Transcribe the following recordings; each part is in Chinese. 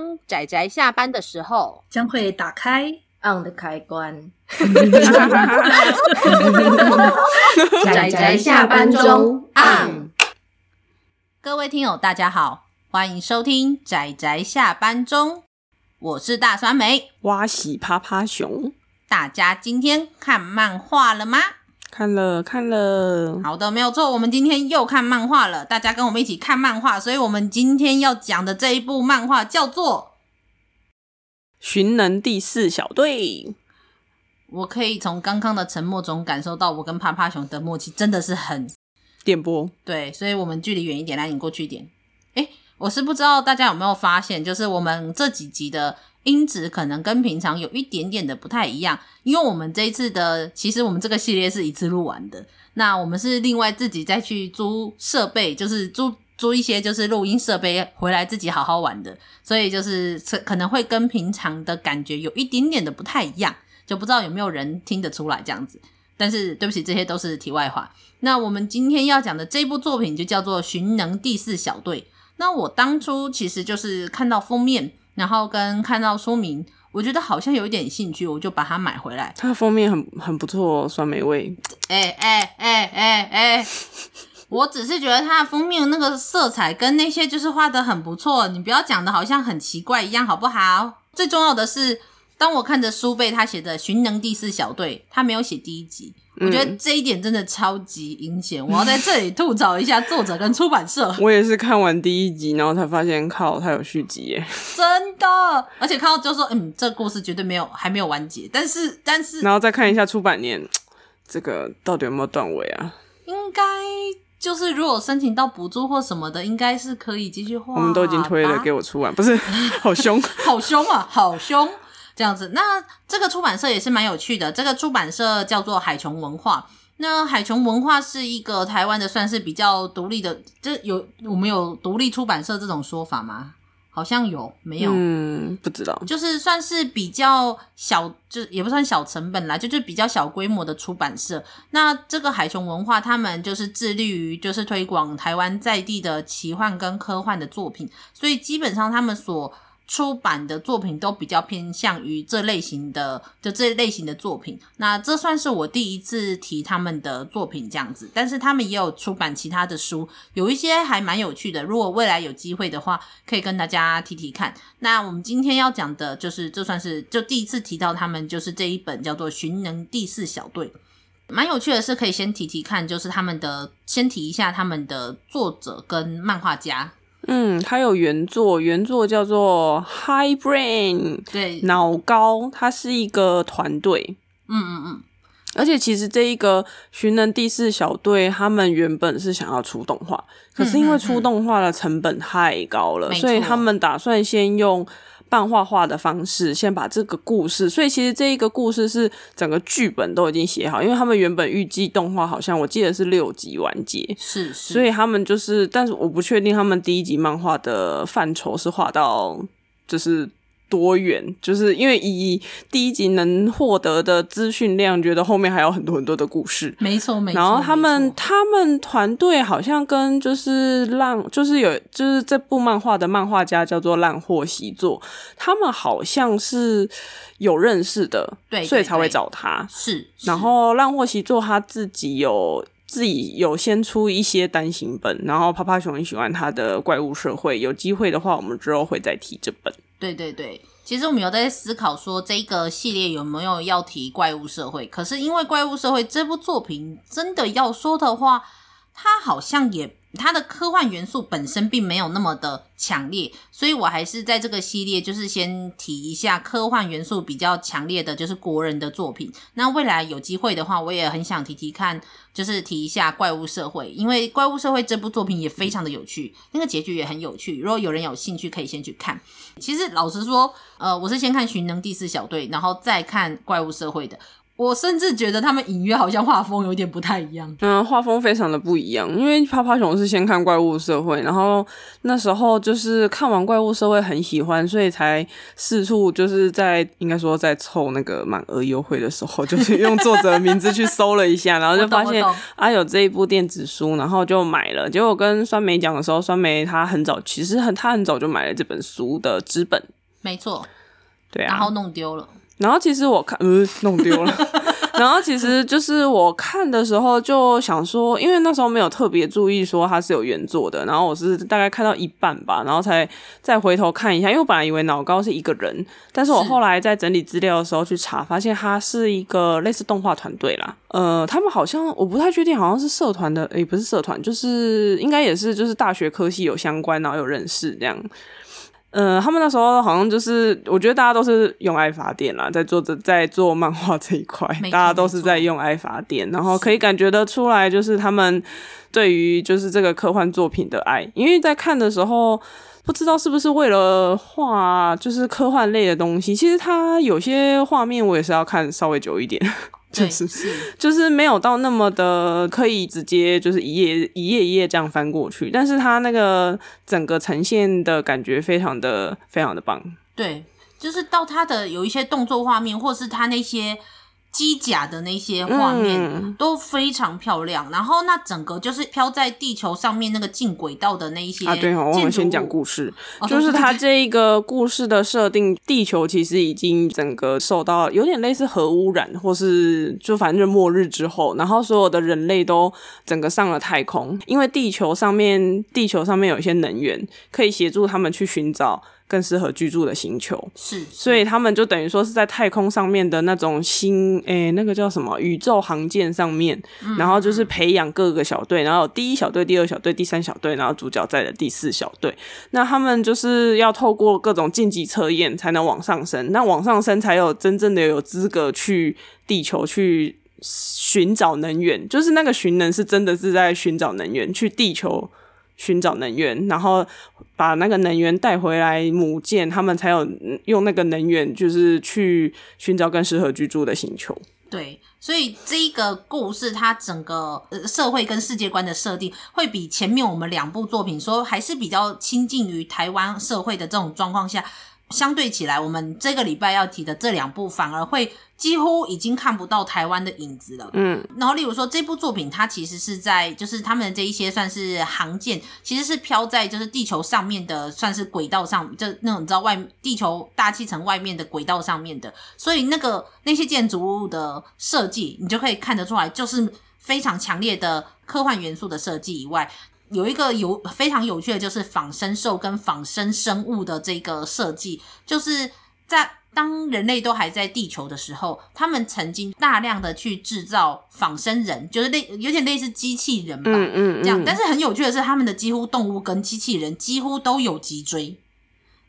当仔仔下班的时候，将会打开 on 的开关。仔仔下班中 on。各位听友，大家好，欢迎收听仔仔下班中，我是大酸梅，哇喜趴趴熊。大家今天看漫画了吗？看了看了，好的，没有错，我们今天又看漫画了。大家跟我们一起看漫画，所以我们今天要讲的这一部漫画叫做《寻能第四小队》。我可以从刚刚的沉默中感受到，我跟趴趴熊的默契真的是很电波。对，所以我们距离远一点，来，你过去一点。哎，我是不知道大家有没有发现，就是我们这几集的。音质可能跟平常有一点点的不太一样，因为我们这一次的，其实我们这个系列是一次录完的。那我们是另外自己再去租设备，就是租租一些就是录音设备回来自己好好玩的，所以就是可能会跟平常的感觉有一点点的不太一样，就不知道有没有人听得出来这样子。但是对不起，这些都是题外话。那我们今天要讲的这部作品就叫做《寻能第四小队》。那我当初其实就是看到封面。然后跟看到说明，我觉得好像有一点兴趣，我就把它买回来。它的封面很很不错，酸梅味。哎哎哎哎哎！我只是觉得它的封面那个色彩跟那些就是画的很不错，你不要讲的好像很奇怪一样，好不好？最重要的是，当我看着书背，他写的《寻能第四小队》，他没有写第一集。我觉得这一点真的超级阴险，我要在这里吐槽一下作者跟出版社。我也是看完第一集，然后才发现靠，它有续集耶！真的，而且看到就说，嗯，这故事绝对没有，还没有完结。但是，但是，然后再看一下出版年，这个到底有没有断尾啊？应该就是如果申请到补助或什么的，应该是可以继续画。我们都已经推了，给我出完，不是？好凶，好凶啊，好凶！这样子，那这个出版社也是蛮有趣的。这个出版社叫做海琼文化。那海琼文化是一个台湾的，算是比较独立的。这有我们有独立出版社这种说法吗？好像有，没有？嗯，不知道。就是算是比较小，就也不算小成本啦，就就比较小规模的出版社。那这个海琼文化，他们就是致力于就是推广台湾在地的奇幻跟科幻的作品，所以基本上他们所。出版的作品都比较偏向于这类型的，就这类型的作品。那这算是我第一次提他们的作品这样子，但是他们也有出版其他的书，有一些还蛮有趣的。如果未来有机会的话，可以跟大家提提看。那我们今天要讲的就是，这算是就第一次提到他们，就是这一本叫做《寻能第四小队》，蛮有趣的是，可以先提提看，就是他们的，先提一下他们的作者跟漫画家。嗯，它有原作，原作叫做 High Brain，对，脑高，它是一个团队。嗯嗯嗯，而且其实这一个寻人第四小队，他们原本是想要出动画，可是因为出动画的成本太高了，嗯嗯嗯，所以他们打算先用。漫画画的方式，先把这个故事，所以其实这一个故事是整个剧本都已经写好，因为他们原本预计动画好像我记得是六集完结，是是，所以他们就是，但是我不确定他们第一集漫画的范畴是画到就是。多元，就是因为以第一集能获得的资讯量，觉得后面还有很多很多的故事。没错，没错。然后他们。他们团队好像跟就是浪，就是有就是这部漫画的漫画家叫做浪货习作，他们好像是有认识的，对，所以才会找他。是，是。然后浪货习作他自己有自己有先出一些单行本，然后趴趴熊很喜欢他的怪物社会，有机会的话，我们之后会再提这本。对对对，其实我们有在思考说，这个系列有没有要提怪物社会？可是因为怪物社会这部作品真的要说的话，它好像也。它的科幻元素本身并没有那么的强烈，所以我还是在这个系列就是先提一下科幻元素比较强烈的就是国人的作品。那未来有机会的话，我也很想提提看，就是提一下怪物社会，因为怪物社会这部作品也非常的有趣，那个结局也很有趣。如果有人有兴趣，可以先去看。其实老实说，呃，我是先看寻能第四小队，然后再看怪物社会的。我甚至觉得他们隐约好像画风有点不太一样。嗯，画风非常的不一样，因为趴趴熊是先看怪物社会，然后那时候就是看完怪物社会很喜欢，所以才四处就是在应该说在凑那个满额优惠的时候，就是用作者的名字去搜了一下，然后就发现啊有这一部电子书，然后就买了。结果跟酸梅讲的时候，酸梅他很早其实很他很早就买了这本书的纸本，没错，对啊，然后弄丢了。然后其实我看，呃，弄丢了。然后其实就是我看的时候就想说，因为那时候没有特别注意说它是有原作的，然后我是大概看到一半吧，然后才再回头看一下，因为我本来以为脑高是一个人，但是我后来在整理资料的时候去查，发现他是一个类似动画团队啦。呃，他们好像我不太确定，好像是社团的，也，不是社团，就是应该也是就是大学科系有相关，然后有认识这样。嗯、呃，他们那时候好像就是，我觉得大家都是用爱发电啦，在做这在做漫画这一块，大家都是在用爱发电，然后可以感觉得出来，就是他们对于就是这个科幻作品的爱，因为在看的时候，不知道是不是为了画就是科幻类的东西，其实它有些画面我也是要看稍微久一点。就是是，就是没有到那么的可以直接就是一页一页一页这样翻过去，但是它那个整个呈现的感觉非常的非常的棒。对，就是到它的有一些动作画面，或是它那些。机甲的那些画面都非常漂亮，嗯，然后那整个就是飘在地球上面那个进轨道的那一些啊，对哦，我们先讲故事，哦，就是它这一个故事的设定，地球其实已经整个受到有点类似核污染，或是就反正末日之后，然后所有的人类都整个上了太空，因为地球上面地球上面有一些能源可以协助他们去寻找。更适合居住的星球是，是，所以他们就等于说是在太空上面的那种星，诶、欸，那个叫什么宇宙航舰上面，嗯，然后就是培养各个小队，然后有第一小队、第二小队、第三小队，然后主角在的第四小队。那他们就是要透过各种晋级测验才能往上升，那往上升才有真正的有资格去地球去寻找能源，就是那个寻能是真的是在寻找能源，去地球。寻找能源，然后把那个能源带回来母舰，他们才有用那个能源，就是去寻找更适合居住的星球。对，所以这一个故事，它整个社会跟世界观的设定，会比前面我们两部作品说还是比较亲近于台湾社会的这种状况下。相对起来，我们这个礼拜要提的这两部反而会几乎已经看不到台湾的影子了。嗯，然后例如说这部作品，它其实是在就是他们的这一些算是航舰，其实是飘在就是地球上面的，算是轨道上，就那种你知道外地球大气层外面的轨道上面的，所以那个那些建筑物的设计，你就可以看得出来，就是非常强烈的科幻元素的设计以外。有一个有非常有趣的，就是仿生兽跟仿生生物的这个设计，就是在当人类都还在地球的时候，他们曾经大量的去制造仿生人，就是类有点类似机器人吧，嗯嗯，这样。但是很有趣的是，他们的几乎动物跟机器人几乎都有脊椎，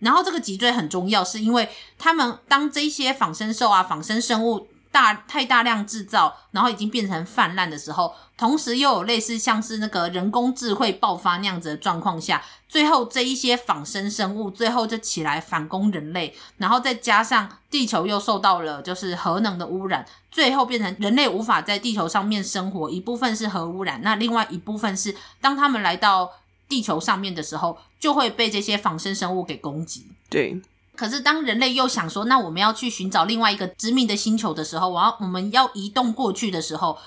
然后这个脊椎很重要，是因为他们当这些仿生兽啊、仿生生物。大太大量制造，然后已经变成泛滥的时候，同时又有类似像是那个人工智慧爆发那样子的状况下，最后这一些仿生生物最后就起来反攻人类，然后再加上地球又受到了就是核能的污染，最后变成人类无法在地球上面生活，一部分是核污染，那另外一部分是当他们来到地球上面的时候，就会被这些仿生生物给攻击。对。可是，当人类又想说，那我们要去寻找另外一个殖民的星球的时候，我要我们要移动过去的时候，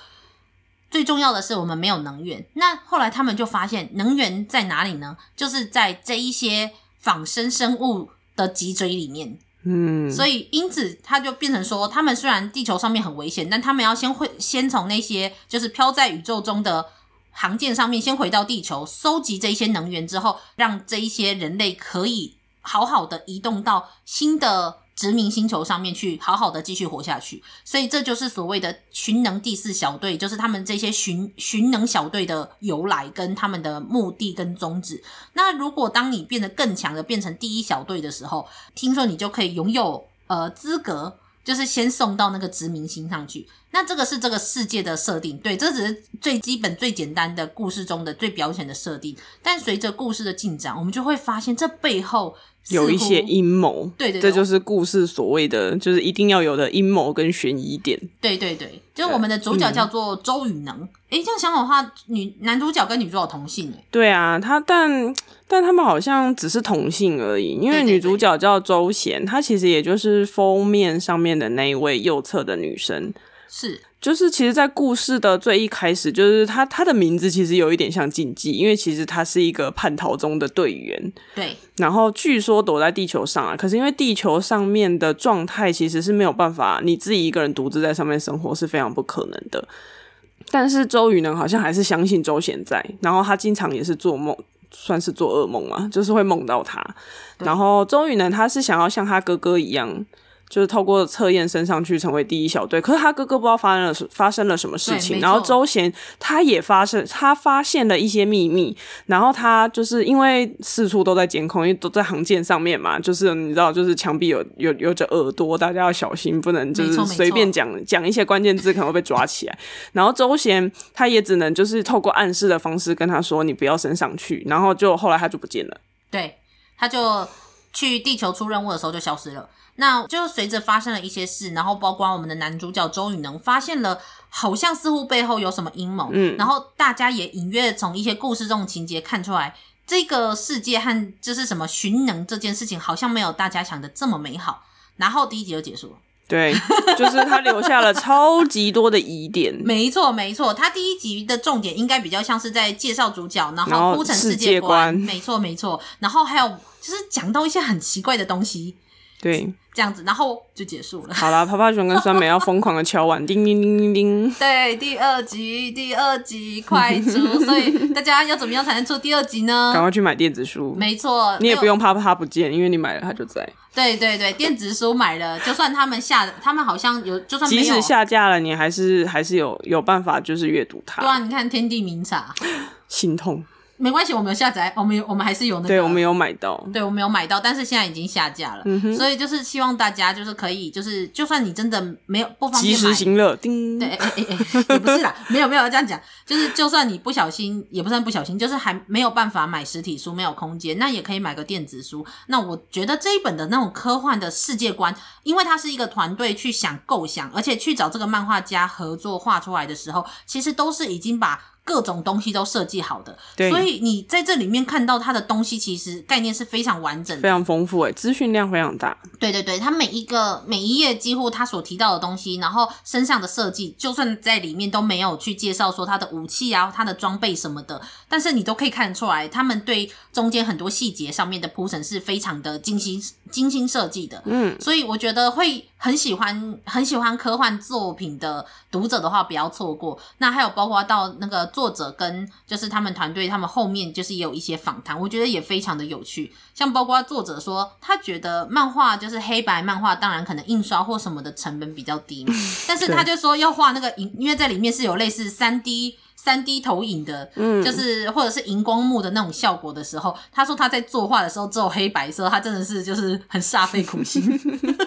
最重要的是我们没有能源。那后来他们就发现，能源在哪里呢？就是在这一些仿生生物的脊椎里面。嗯，所以因此它就变成说，他们虽然地球上面很危险，但他们要先会先从那些就是飘在宇宙中的航舰上面先回到地球，收集这一些能源之后，让这一些人类可以。好好的移动到新的殖民星球上面去，好好的继续活下去。所以这就是所谓的寻能第四小队，就是他们这些寻寻能小队的由来跟他们的目的跟宗旨。那如果当你变得更强的变成第一小队的时候，听说你就可以拥有呃资格，就是先送到那个殖民星上去。那这个是这个世界的设定，对，这只是最基本、最简单的故事中的最表浅的设定。但随着故事的进展，我们就会发现这背后有一些阴谋。对，对对，这就是故事所谓的，就是一定要有的阴谋跟悬疑点。对对对，就是我们的主角叫做周宇能。哎、嗯，这样想的话，女男主角跟女主角同性哎。对啊，他但但他们好像只是同性而已，因为女主角叫周贤，她其实也就是封面上面的那一位右侧的女生。是，就是其实，在故事的最一开始，就是他他的名字其实有一点像禁忌，因为其实他是一个叛逃中的队员。对。然后据说躲在地球上啊，可是因为地球上面的状态其实是没有办法，你自己一个人独自在上面生活是非常不可能的。但是周宇呢，好像还是相信周贤在，然后他经常也是做梦，算是做噩梦嘛，就是会梦到他。然后周宇呢，他是想要像他哥哥一样。就是透过测验升上去成为第一小队，可是他哥哥不知道发生了发生了什么事情，然后周贤他也发生他发现了一些秘密，然后他就是因为四处都在监控，因为都在航舰上面嘛，就是你知道，就是墙壁有有有着耳朵，大家要小心，不能就是随便讲讲一些关键字，可能会被抓起来。然后周贤他也只能就是透过暗示的方式跟他说，你不要升上去，然后就后来他就不见了，对，他就去地球出任务的时候就消失了。那就随着发生了一些事，然后包括我们的男主角周雨能发现了，好像似乎背后有什么阴谋，嗯，然后大家也隐约从一些故事中的情节看出来，这个世界和就是什么寻能这件事情，好像没有大家想的这么美好。然后第一集就结束了，对，就是他留下了超级多的疑点。没错，没错，他第一集的重点应该比较像是在介绍主角，然后铺陈世界观，世界观，没错，没错，然后还有就是讲到一些很奇怪的东西。对，这样子，然后就结束了。好啦，泡泡熊跟酸梅要疯狂的敲碗，叮叮叮叮叮。对，第二集，第二集快出，所以大家要怎么样才能出第二集呢？赶快去买电子书。没错，你也不用怕它不见，因为你买了它就在。对对对，电子书买了，就算他们下，他们好像有，就算即使下架了，你还是还是有有办法，就是阅读它。对啊，你看《天地明察》，心痛。没关系，我们有下载，我们有，我们还是有那个。对，我们有买到。对，我们有买到，但是现在已经下架了。嗯。所以就是希望大家就是可以，就是就算你真的没有不方便买，及时行乐。叮。对，也不是啦，没有没有这样讲，就是就算你不小心，也不算不小心，就是还没有办法买实体书，没有空间，那也可以买个电子书。那我觉得这一本的那种科幻的世界观，因为它是一个团队去想构想，而且去找这个漫画家合作画出来的时候，其实都是已经把。各种东西都设计好的，对，所以你在这里面看到它的东西，其实概念是非常完整的，非常丰富，诶，资讯量非常大。对对对，它每一个每一页几乎它所提到的东西，然后身上的设计，就算在里面都没有去介绍说它的武器啊、它的装备什么的，但是你都可以看得出来，他们对中间很多细节上面的铺陈是非常的精心精心设计的。嗯，所以我觉得会很喜欢很喜欢科幻作品的读者的话，不要错过。那还有包括到那个。作者跟就是他们团队，他们后面就是也有一些访谈，我觉得也非常的有趣。像包括作者说，他觉得漫画就是黑白漫画，当然可能印刷或什么的成本比较低嘛，但是他就说要画那个荧，因为在里面是有类似三 D 三 D 投影的，嗯，就是或者是荧光幕的那种效果的时候，他说他在作画的时候只有黑白色，他真的是就是很煞费苦心。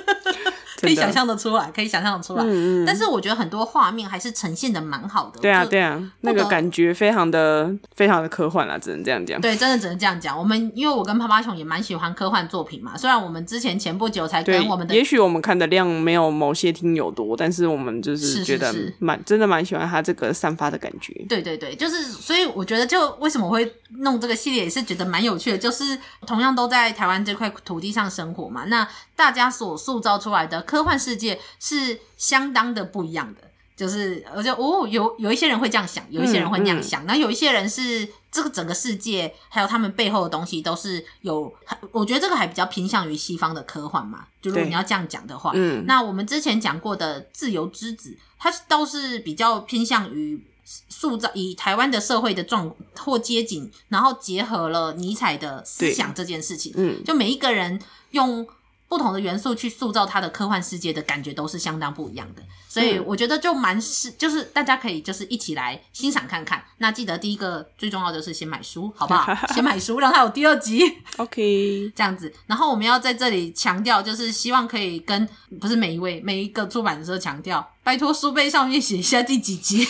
可以想象的出来，可以想象的出来。嗯嗯。但是我觉得很多画面还是呈现的蛮好的。对啊，对啊，那个感觉非常的非常的科幻啦，只能这样讲。对，真的只能这样讲。我们因为我跟趴趴熊也蛮喜欢科幻作品嘛，虽然我们之前前不久才跟我们的，也许我们看的量没有某些听友多，但是我们就是觉得蛮真的蛮喜欢他这个散发的感觉。对对对，就是所以我觉得就为什么会弄这个系列也是觉得蛮有趣的，就是同样都在台湾这块土地上生活嘛，那大家所塑造出来的。科幻世界是相当的不一样的，就是我就哦，有有一些人会这样想，有一些人会那样想，那、有一些人是这个整个世界还有他们背后的东西都是有，我觉得这个还比较偏向于西方的科幻嘛。就如果你要这样讲的话，嗯，那我们之前讲过的《自由之子》，它倒是比较偏向于塑造以台湾的社会的状或街景，然后结合了尼采的思想这件事情，嗯，就每一个人用。不同的元素去塑造它的科幻世界的感觉都是相当不一样的，所以我觉得就蛮是，就是大家可以就是一起来欣赏看看。那记得第一个最重要的是先买书，好不好？先买书，让它有第二集。OK，这样子。然后我们要在这里强调，就是希望可以跟不是每一位每一个出版社强调，拜托书背上面写一下第几集。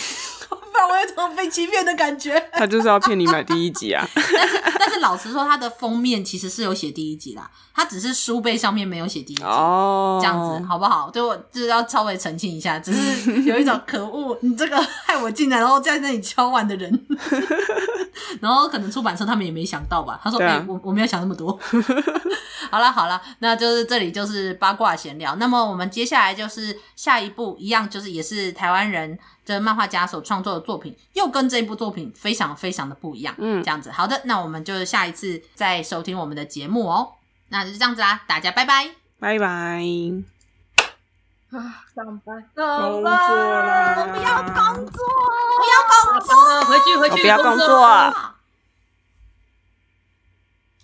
被欺骗的感觉。他就是要骗你买第一集啊！但是但是老实说，他的封面其实是有写第一集啦，他只是书背上面没有写第一集哦，这样子好不好？就就是要稍微澄清一下，只是有一种可恶，你这个害我进来，然后在那里敲碗的人，然后可能出版社他们也没想到吧？他说：“哎、啊欸，我我没有想那么多。”好了好了，那就是这里就是八卦闲聊。那么我们接下来就是下一步一样，就是也是台湾人。这漫画家所创作的作品，又跟这部作品非常非常的不一样。嗯，这样子，好的，那我们就下一次再收听我们的节目哦。那就是这样子啦，大家拜拜，拜拜。啊，上班，上班，我不要工作，不要工作，回去回去，不要工作。